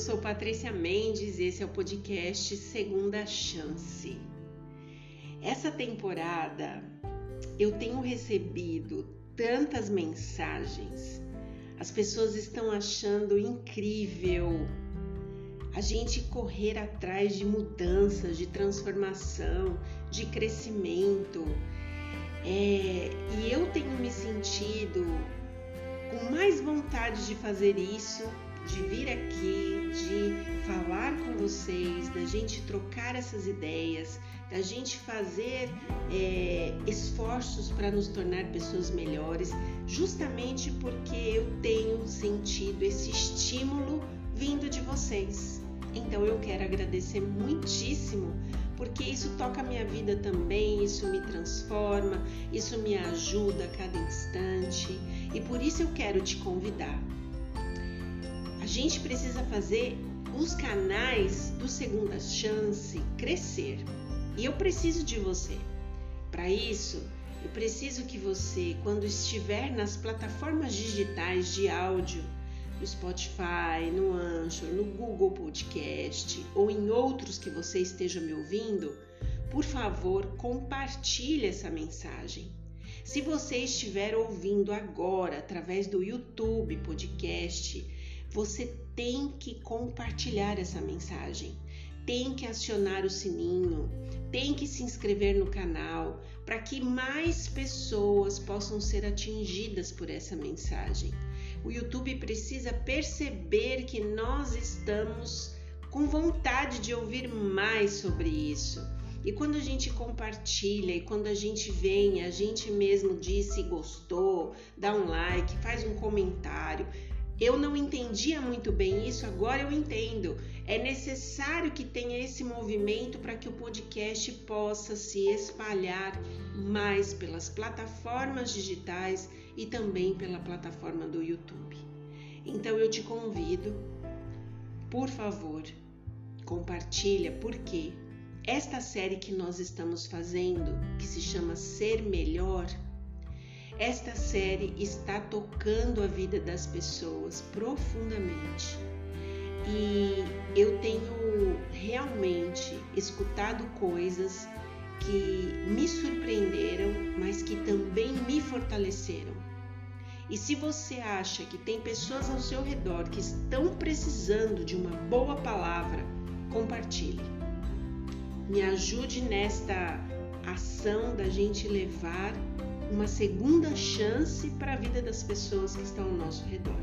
sou Patrícia Mendes e esse é o podcast Segunda Chance. Essa temporada eu tenho recebido tantas mensagens, as pessoas estão achando incrível a gente correr atrás de mudanças, de transformação, de crescimento. É, e eu tenho me sentido com mais vontade de fazer isso de vir aqui, de falar com vocês, da gente trocar essas ideias, da gente fazer é, esforços para nos tornar pessoas melhores, justamente porque eu tenho sentido esse estímulo vindo de vocês. Então eu quero agradecer muitíssimo porque isso toca a minha vida também, isso me transforma, isso me ajuda a cada instante e por isso eu quero te convidar gente precisa fazer os canais do Segunda Chance crescer. E eu preciso de você. Para isso, eu preciso que você, quando estiver nas plataformas digitais de áudio, no Spotify, no Anchor, no Google Podcast ou em outros que você esteja me ouvindo, por favor, compartilhe essa mensagem. Se você estiver ouvindo agora através do YouTube Podcast, você tem que compartilhar essa mensagem, tem que acionar o sininho, tem que se inscrever no canal para que mais pessoas possam ser atingidas por essa mensagem. O YouTube precisa perceber que nós estamos com vontade de ouvir mais sobre isso. E quando a gente compartilha e quando a gente vem, a gente mesmo diz se gostou, dá um like, faz um comentário, eu não entendia muito bem isso, agora eu entendo. É necessário que tenha esse movimento para que o podcast possa se espalhar mais pelas plataformas digitais e também pela plataforma do YouTube. Então eu te convido, por favor, compartilha, porque esta série que nós estamos fazendo, que se chama Ser Melhor, esta série está tocando a vida das pessoas profundamente e eu tenho realmente escutado coisas que me surpreenderam, mas que também me fortaleceram. E se você acha que tem pessoas ao seu redor que estão precisando de uma boa palavra, compartilhe. Me ajude nesta ação da gente levar uma segunda chance para a vida das pessoas que estão ao nosso redor.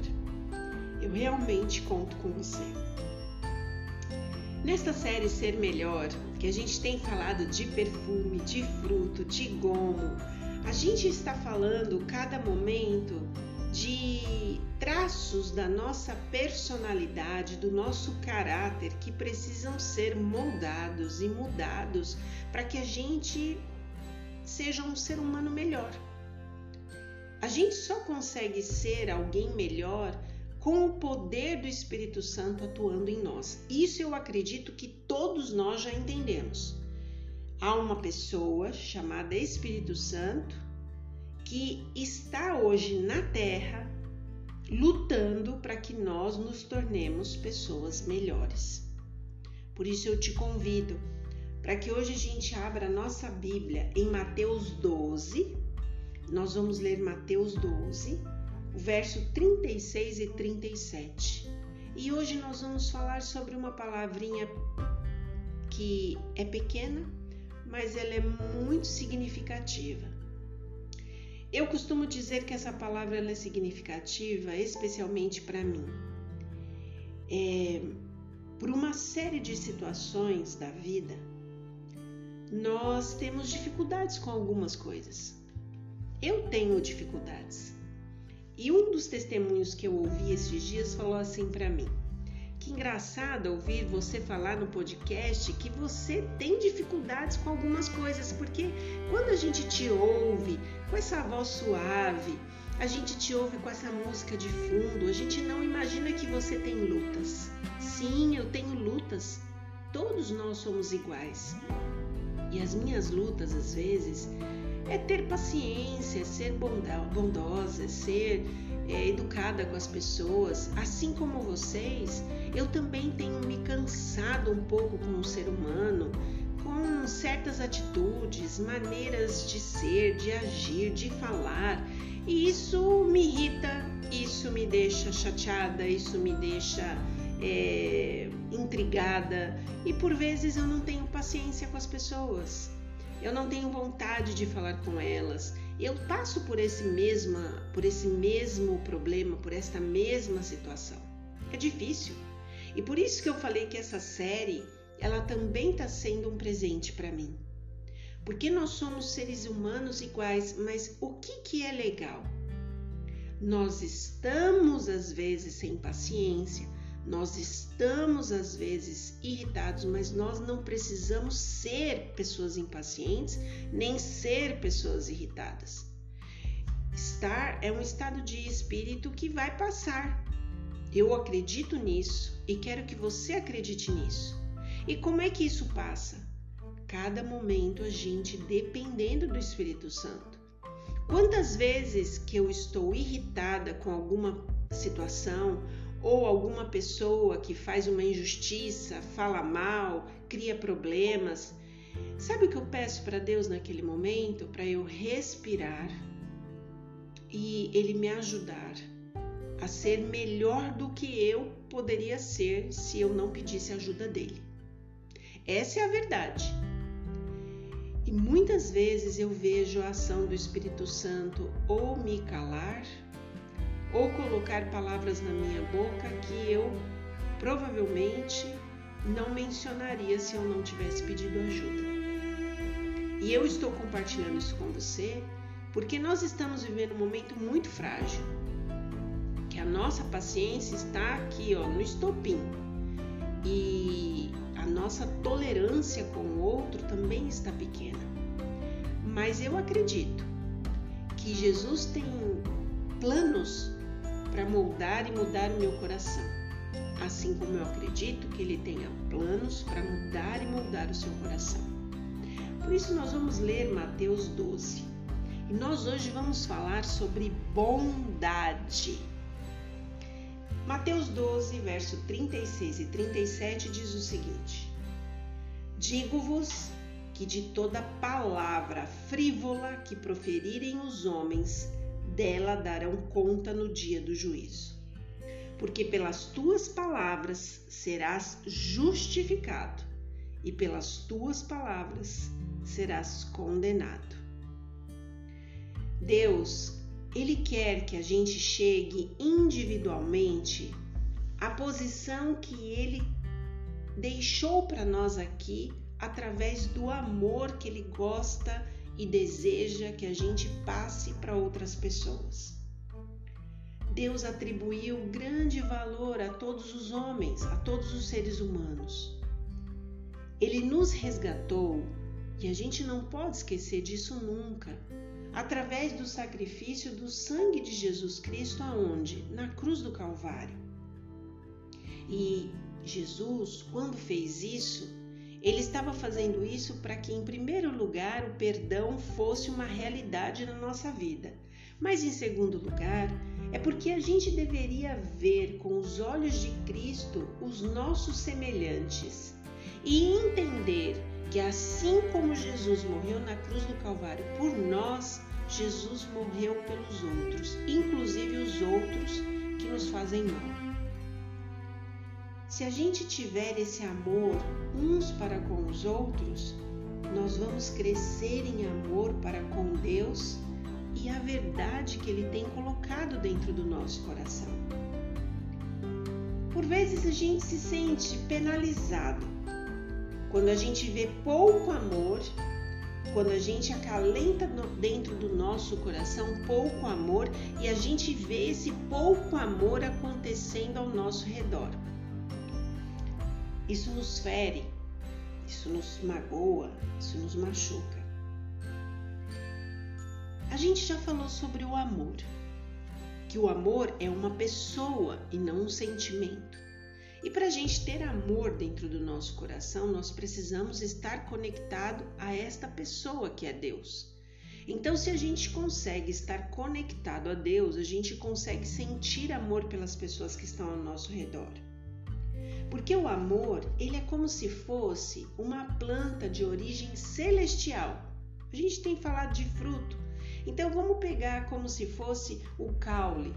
Eu realmente conto com você. Nesta série Ser Melhor, que a gente tem falado de perfume, de fruto, de gomo, a gente está falando cada momento de traços da nossa personalidade, do nosso caráter que precisam ser moldados e mudados para que a gente seja um ser humano melhor. A gente só consegue ser alguém melhor com o poder do Espírito Santo atuando em nós. Isso eu acredito que todos nós já entendemos. Há uma pessoa chamada Espírito Santo que está hoje na Terra lutando para que nós nos tornemos pessoas melhores. Por isso eu te convido para que hoje a gente abra a nossa Bíblia em Mateus 12. Nós vamos ler Mateus 12, o verso 36 e 37. E hoje nós vamos falar sobre uma palavrinha que é pequena, mas ela é muito significativa. Eu costumo dizer que essa palavra é significativa, especialmente para mim. É, por uma série de situações da vida, nós temos dificuldades com algumas coisas. Eu tenho dificuldades. E um dos testemunhos que eu ouvi esses dias falou assim para mim: Que engraçado ouvir você falar no podcast que você tem dificuldades com algumas coisas, porque quando a gente te ouve com essa voz suave, a gente te ouve com essa música de fundo, a gente não imagina que você tem lutas. Sim, eu tenho lutas. Todos nós somos iguais. E as minhas lutas, às vezes, é ter paciência, ser bondosa, ser é, educada com as pessoas, assim como vocês, eu também tenho me cansado um pouco como ser humano, com certas atitudes, maneiras de ser, de agir, de falar, e isso me irrita, isso me deixa chateada, isso me deixa é, intrigada e por vezes eu não tenho paciência com as pessoas. Eu não tenho vontade de falar com elas. Eu passo por esse mesma, por esse mesmo problema, por esta mesma situação. É difícil. E por isso que eu falei que essa série, ela também está sendo um presente para mim. Porque nós somos seres humanos iguais, mas o que, que é legal? Nós estamos às vezes sem paciência, nós estamos às vezes irritados, mas nós não precisamos ser pessoas impacientes nem ser pessoas irritadas. Estar é um estado de espírito que vai passar. Eu acredito nisso e quero que você acredite nisso. E como é que isso passa? cada momento a gente dependendo do Espírito Santo. Quantas vezes que eu estou irritada com alguma situação ou alguma pessoa que faz uma injustiça, fala mal, cria problemas, sabe o que eu peço para Deus naquele momento? Para eu respirar e Ele me ajudar a ser melhor do que eu poderia ser se eu não pedisse ajuda dele. Essa é a verdade. E muitas vezes eu vejo a ação do Espírito Santo ou me calar, ou colocar palavras na minha boca que eu provavelmente não mencionaria se eu não tivesse pedido ajuda. E eu estou compartilhando isso com você porque nós estamos vivendo um momento muito frágil, que a nossa paciência está aqui, ó, no estopim. E nossa tolerância com o outro também está pequena. Mas eu acredito que Jesus tem planos para moldar e mudar o meu coração. Assim como eu acredito que Ele tenha planos para mudar e moldar o seu coração. Por isso, nós vamos ler Mateus 12. E nós hoje vamos falar sobre bondade. Mateus 12, verso 36 e 37 diz o seguinte: Digo-vos que de toda palavra frívola que proferirem os homens, dela darão conta no dia do juízo. Porque pelas tuas palavras serás justificado, e pelas tuas palavras serás condenado. Deus ele quer que a gente chegue individualmente à posição que ele deixou para nós aqui através do amor que ele gosta e deseja que a gente passe para outras pessoas. Deus atribuiu grande valor a todos os homens, a todos os seres humanos. Ele nos resgatou e a gente não pode esquecer disso nunca através do sacrifício do sangue de Jesus Cristo aonde? Na cruz do Calvário. E Jesus, quando fez isso, ele estava fazendo isso para que, em primeiro lugar, o perdão fosse uma realidade na nossa vida. Mas, em segundo lugar, é porque a gente deveria ver com os olhos de Cristo os nossos semelhantes e entender que, assim como Jesus morreu na cruz do Calvário por nós, Jesus morreu pelos outros, inclusive os outros que nos fazem mal. Se a gente tiver esse amor uns para com os outros, nós vamos crescer em amor para com Deus e a verdade que Ele tem colocado dentro do nosso coração. Por vezes a gente se sente penalizado quando a gente vê pouco amor quando a gente acalenta dentro do nosso coração pouco amor e a gente vê esse pouco amor acontecendo ao nosso redor. Isso nos fere, isso nos magoa, isso nos machuca. A gente já falou sobre o amor, que o amor é uma pessoa e não um sentimento. E para a gente ter amor dentro do nosso coração, nós precisamos estar conectado a esta pessoa que é Deus. Então, se a gente consegue estar conectado a Deus, a gente consegue sentir amor pelas pessoas que estão ao nosso redor. Porque o amor, ele é como se fosse uma planta de origem celestial. A gente tem falado de fruto. Então vamos pegar como se fosse o caule.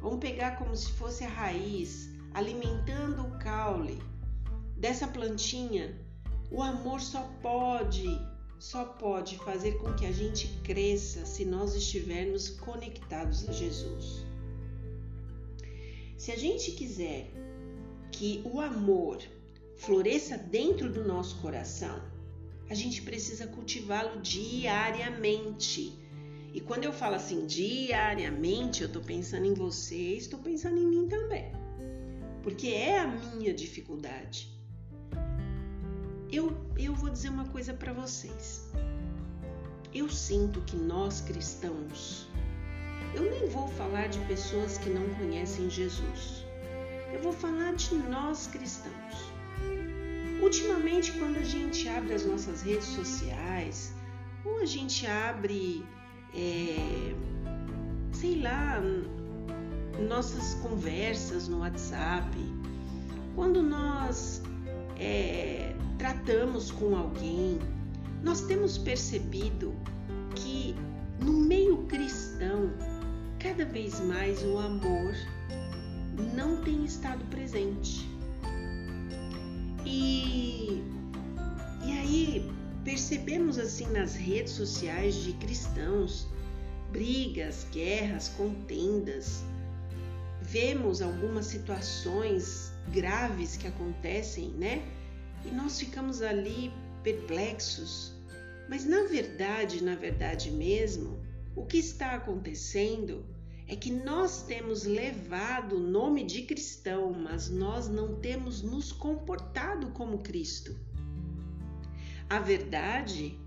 Vamos pegar como se fosse a raiz, alimentando o caule dessa plantinha. O amor só pode, só pode fazer com que a gente cresça se nós estivermos conectados a Jesus. Se a gente quiser que o amor floresça dentro do nosso coração, a gente precisa cultivá-lo diariamente. E quando eu falo assim diariamente, eu estou pensando em você, estou pensando em mim também. Porque é a minha dificuldade. Eu, eu vou dizer uma coisa para vocês. Eu sinto que nós cristãos, eu nem vou falar de pessoas que não conhecem Jesus eu vou falar de nós cristãos. Ultimamente, quando a gente abre as nossas redes sociais, ou a gente abre, é, sei lá, nossas conversas no WhatsApp, quando nós é, tratamos com alguém, nós temos percebido que no meio cristão, cada vez mais o amor não tem estado presente. E, e aí percebemos assim nas redes sociais de cristãos brigas, guerras, contendas. Vemos algumas situações graves que acontecem, né? E nós ficamos ali perplexos. Mas na verdade, na verdade mesmo, o que está acontecendo é que nós temos levado o nome de cristão, mas nós não temos nos comportado como Cristo. A verdade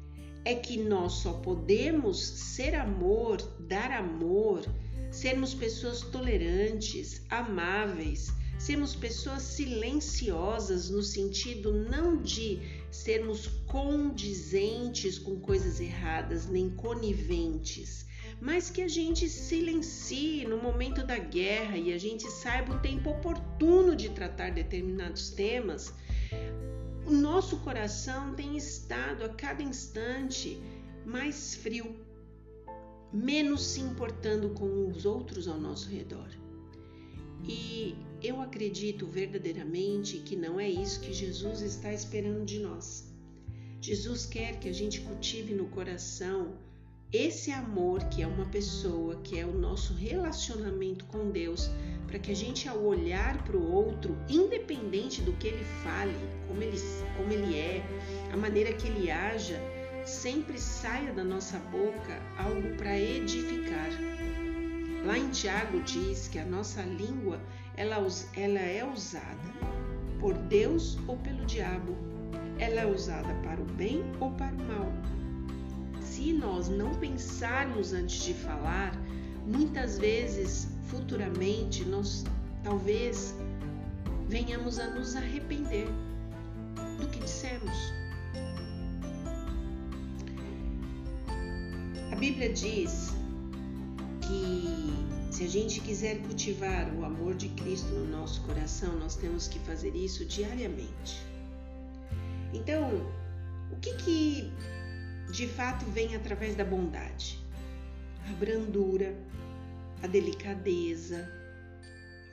é que nós só podemos ser amor, dar amor, sermos pessoas tolerantes, amáveis, sermos pessoas silenciosas no sentido não de sermos condizentes com coisas erradas, nem coniventes, mas que a gente silencie no momento da guerra e a gente saiba o tempo oportuno de tratar determinados temas, o nosso coração tem estado a cada instante mais frio, menos se importando com os outros ao nosso redor. E eu acredito verdadeiramente que não é isso que Jesus está esperando de nós. Jesus quer que a gente cultive no coração esse amor que é uma pessoa, que é o nosso relacionamento com Deus, para que a gente, ao olhar para o outro, independente do que ele fale, como ele, como ele é, a maneira que ele haja, sempre saia da nossa boca algo para edificar. Lá em Tiago diz que a nossa língua ela, ela é usada por Deus ou pelo diabo. Ela é usada para o bem ou para o mal se nós não pensarmos antes de falar, muitas vezes, futuramente, nós talvez venhamos a nos arrepender do que dissemos. A Bíblia diz que se a gente quiser cultivar o amor de Cristo no nosso coração, nós temos que fazer isso diariamente. Então, o que que de fato vem através da bondade, a brandura, a delicadeza,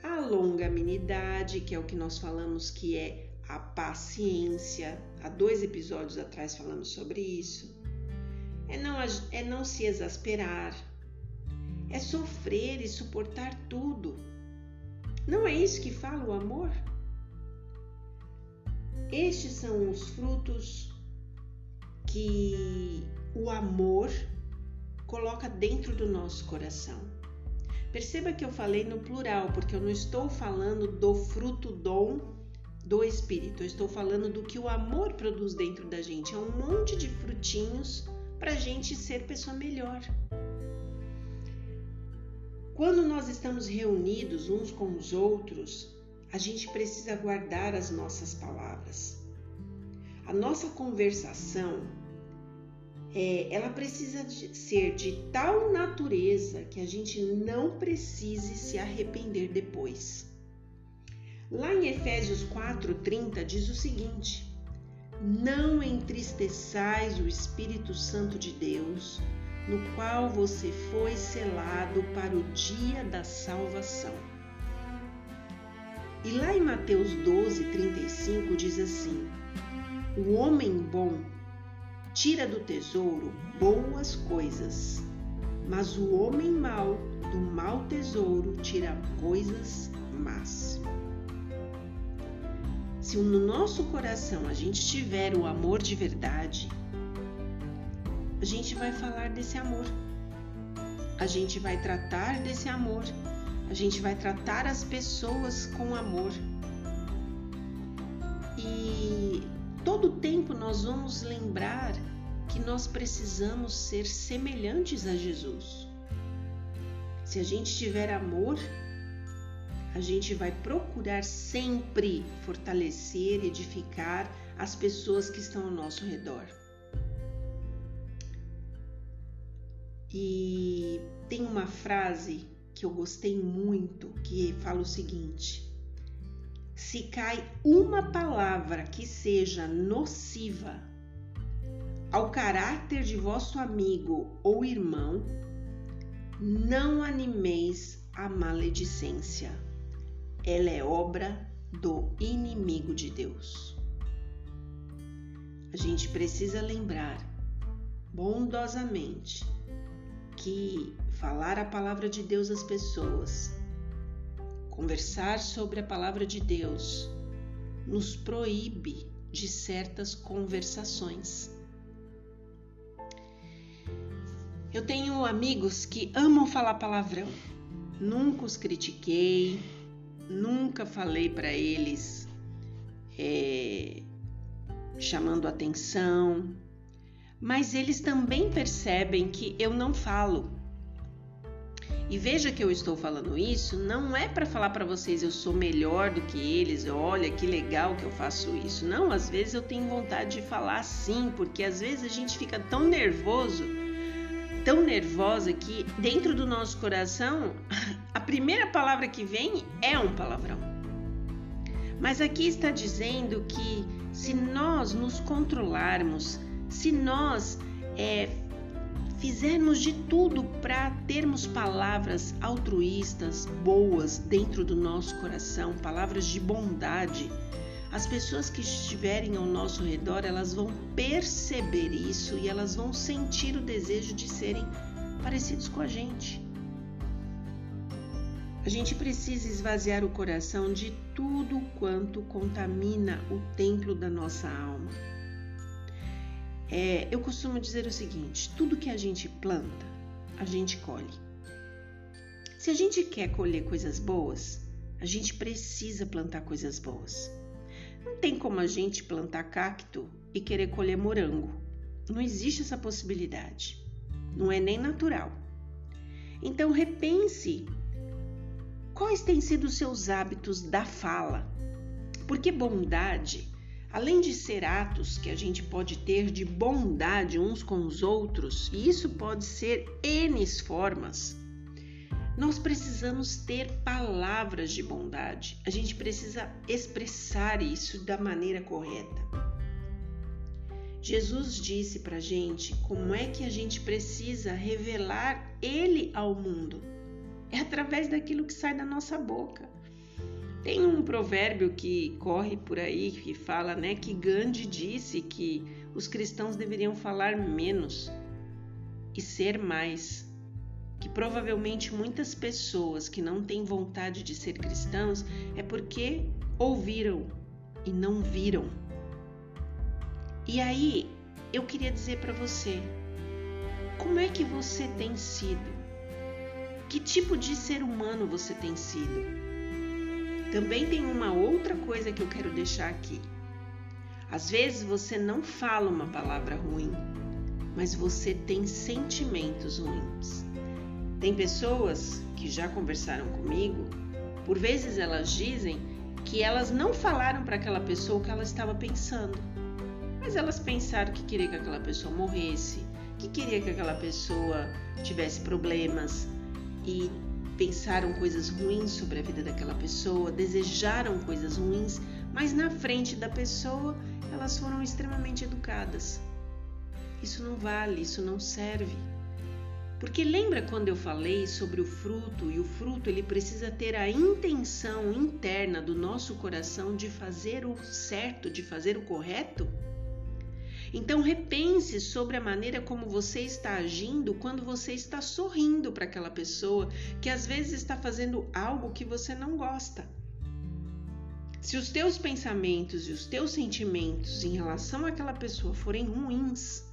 a longanimidade, que é o que nós falamos que é a paciência. Há dois episódios atrás falamos sobre isso. É não, é não se exasperar, é sofrer e suportar tudo. Não é isso que fala o amor? Estes são os frutos que o amor coloca dentro do nosso coração. Perceba que eu falei no plural, porque eu não estou falando do fruto dom do Espírito, eu estou falando do que o amor produz dentro da gente. É um monte de frutinhos para a gente ser pessoa melhor. Quando nós estamos reunidos uns com os outros, a gente precisa guardar as nossas palavras. A nossa conversação é, ela precisa de ser de tal natureza que a gente não precise se arrepender depois. Lá em Efésios 4:30 diz o seguinte: Não entristeçais o Espírito Santo de Deus, no qual você foi selado para o dia da salvação. E lá em Mateus 12:35 diz assim: O homem bom tira do tesouro boas coisas, mas o homem mau do mau tesouro tira coisas más. Se no nosso coração a gente tiver o amor de verdade, a gente vai falar desse amor. A gente vai tratar desse amor. A gente vai tratar as pessoas com amor. Nós vamos lembrar que nós precisamos ser semelhantes a Jesus. Se a gente tiver amor, a gente vai procurar sempre fortalecer, edificar as pessoas que estão ao nosso redor. E tem uma frase que eu gostei muito que fala o seguinte: se cai uma palavra que seja nociva ao caráter de vosso amigo ou irmão, não animeis a maledicência. Ela é obra do inimigo de Deus. A gente precisa lembrar bondosamente que falar a palavra de Deus às pessoas, conversar sobre a palavra de Deus, nos proíbe de certas conversações. Eu tenho amigos que amam falar palavrão. Nunca os critiquei, nunca falei para eles é, chamando atenção, mas eles também percebem que eu não falo. E veja que eu estou falando isso não é para falar para vocês eu sou melhor do que eles, olha que legal que eu faço isso. Não, às vezes eu tenho vontade de falar sim, porque às vezes a gente fica tão nervoso, tão nervosa que dentro do nosso coração a primeira palavra que vem é um palavrão. Mas aqui está dizendo que se nós nos controlarmos, se nós é, fizermos de tudo para termos palavras altruístas, boas dentro do nosso coração, palavras de bondade, as pessoas que estiverem ao nosso redor, elas vão perceber isso e elas vão sentir o desejo de serem parecidos com a gente. A gente precisa esvaziar o coração de tudo quanto contamina o templo da nossa alma. É, eu costumo dizer o seguinte: tudo que a gente planta, a gente colhe. Se a gente quer colher coisas boas, a gente precisa plantar coisas boas. Não tem como a gente plantar cacto e querer colher morango. Não existe essa possibilidade. Não é nem natural. Então repense quais têm sido os seus hábitos da fala. Porque bondade Além de ser atos que a gente pode ter de bondade uns com os outros, e isso pode ser N formas, nós precisamos ter palavras de bondade. A gente precisa expressar isso da maneira correta. Jesus disse para gente como é que a gente precisa revelar Ele ao mundo. É através daquilo que sai da nossa boca. Tem um provérbio que corre por aí que fala, né, que Gandhi disse que os cristãos deveriam falar menos e ser mais. Que provavelmente muitas pessoas que não têm vontade de ser cristãos é porque ouviram e não viram. E aí, eu queria dizer para você, como é que você tem sido? Que tipo de ser humano você tem sido? Também tem uma outra coisa que eu quero deixar aqui. Às vezes você não fala uma palavra ruim, mas você tem sentimentos ruins. Tem pessoas que já conversaram comigo, por vezes elas dizem que elas não falaram para aquela pessoa o que ela estava pensando, mas elas pensaram que queria que aquela pessoa morresse, que queria que aquela pessoa tivesse problemas e pensaram coisas ruins sobre a vida daquela pessoa, desejaram coisas ruins, mas na frente da pessoa elas foram extremamente educadas. Isso não vale, isso não serve. Porque lembra quando eu falei sobre o fruto e o fruto ele precisa ter a intenção interna do nosso coração de fazer o certo, de fazer o correto? Então repense sobre a maneira como você está agindo quando você está sorrindo para aquela pessoa que às vezes está fazendo algo que você não gosta. Se os teus pensamentos e os teus sentimentos em relação àquela pessoa forem ruins,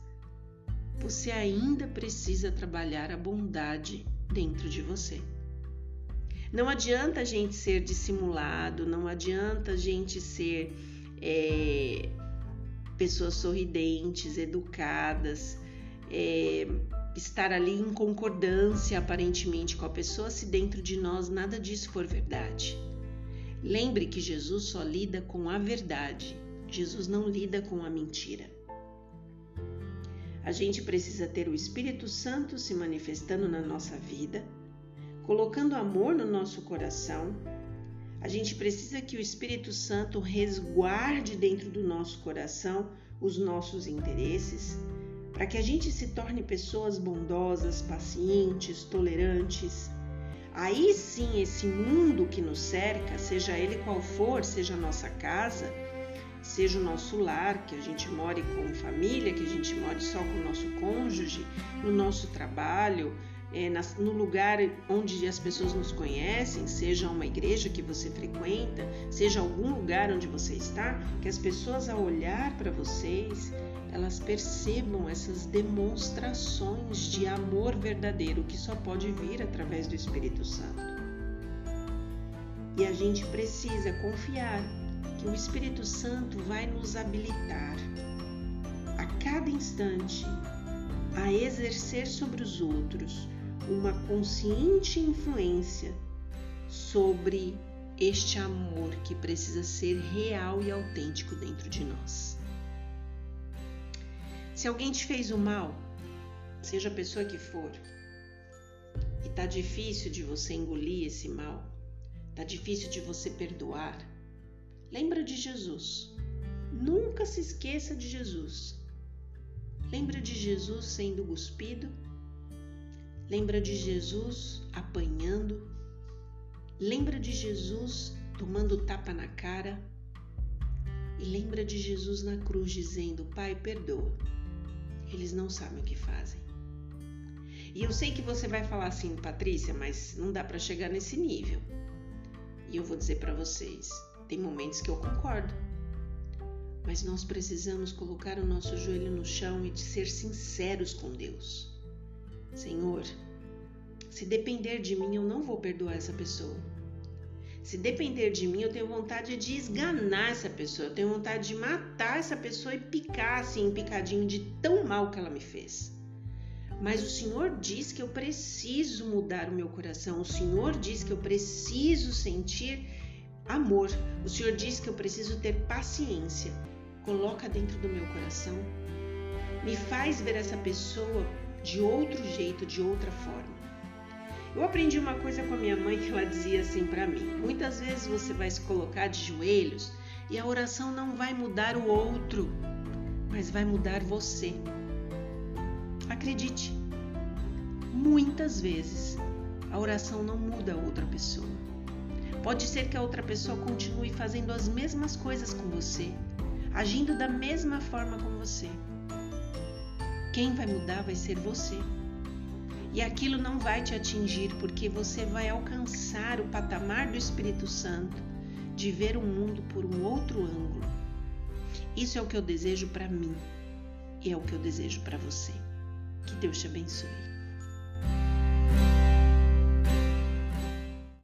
você ainda precisa trabalhar a bondade dentro de você. Não adianta a gente ser dissimulado, não adianta a gente ser é, pessoas sorridentes, educadas, é, estar ali em concordância aparentemente com a pessoa se dentro de nós nada disso for verdade. Lembre que Jesus só lida com a verdade, Jesus não lida com a mentira. A gente precisa ter o Espírito Santo se manifestando na nossa vida, colocando amor no nosso coração. A gente precisa que o Espírito Santo resguarde dentro do nosso coração os nossos interesses, para que a gente se torne pessoas bondosas, pacientes, tolerantes. Aí sim, esse mundo que nos cerca, seja ele qual for, seja a nossa casa, seja o nosso lar, que a gente more com família, que a gente more só com o nosso cônjuge, no nosso trabalho, é, no lugar onde as pessoas nos conhecem, seja uma igreja que você frequenta, seja algum lugar onde você está, que as pessoas ao olhar para vocês, elas percebam essas demonstrações de amor verdadeiro que só pode vir através do Espírito Santo. E a gente precisa confiar que o Espírito Santo vai nos habilitar a cada instante a exercer sobre os outros uma consciente influência sobre este amor que precisa ser real e autêntico dentro de nós. Se alguém te fez o mal, seja a pessoa que for, e tá difícil de você engolir esse mal, tá difícil de você perdoar, Lembra de Jesus. Nunca se esqueça de Jesus. Lembra de Jesus sendo cuspido? Lembra de Jesus apanhando? Lembra de Jesus tomando tapa na cara? E lembra de Jesus na cruz dizendo: Pai, perdoa. Eles não sabem o que fazem. E eu sei que você vai falar assim, Patrícia, mas não dá para chegar nesse nível. E eu vou dizer para vocês: tem momentos que eu concordo. Mas nós precisamos colocar o nosso joelho no chão e ser sinceros com Deus. Senhor, se depender de mim, eu não vou perdoar essa pessoa. Se depender de mim, eu tenho vontade de esganar essa pessoa, eu tenho vontade de matar essa pessoa e picar assim, picadinho de tão mal que ela me fez. Mas o Senhor diz que eu preciso mudar o meu coração, o Senhor diz que eu preciso sentir Amor, o Senhor diz que eu preciso ter paciência. Coloca dentro do meu coração. Me faz ver essa pessoa de outro jeito, de outra forma. Eu aprendi uma coisa com a minha mãe que ela dizia assim para mim: muitas vezes você vai se colocar de joelhos e a oração não vai mudar o outro, mas vai mudar você. Acredite, muitas vezes a oração não muda a outra pessoa Pode ser que a outra pessoa continue fazendo as mesmas coisas com você, agindo da mesma forma com você. Quem vai mudar vai ser você. E aquilo não vai te atingir porque você vai alcançar o patamar do Espírito Santo de ver o mundo por um outro ângulo. Isso é o que eu desejo para mim e é o que eu desejo para você. Que Deus te abençoe.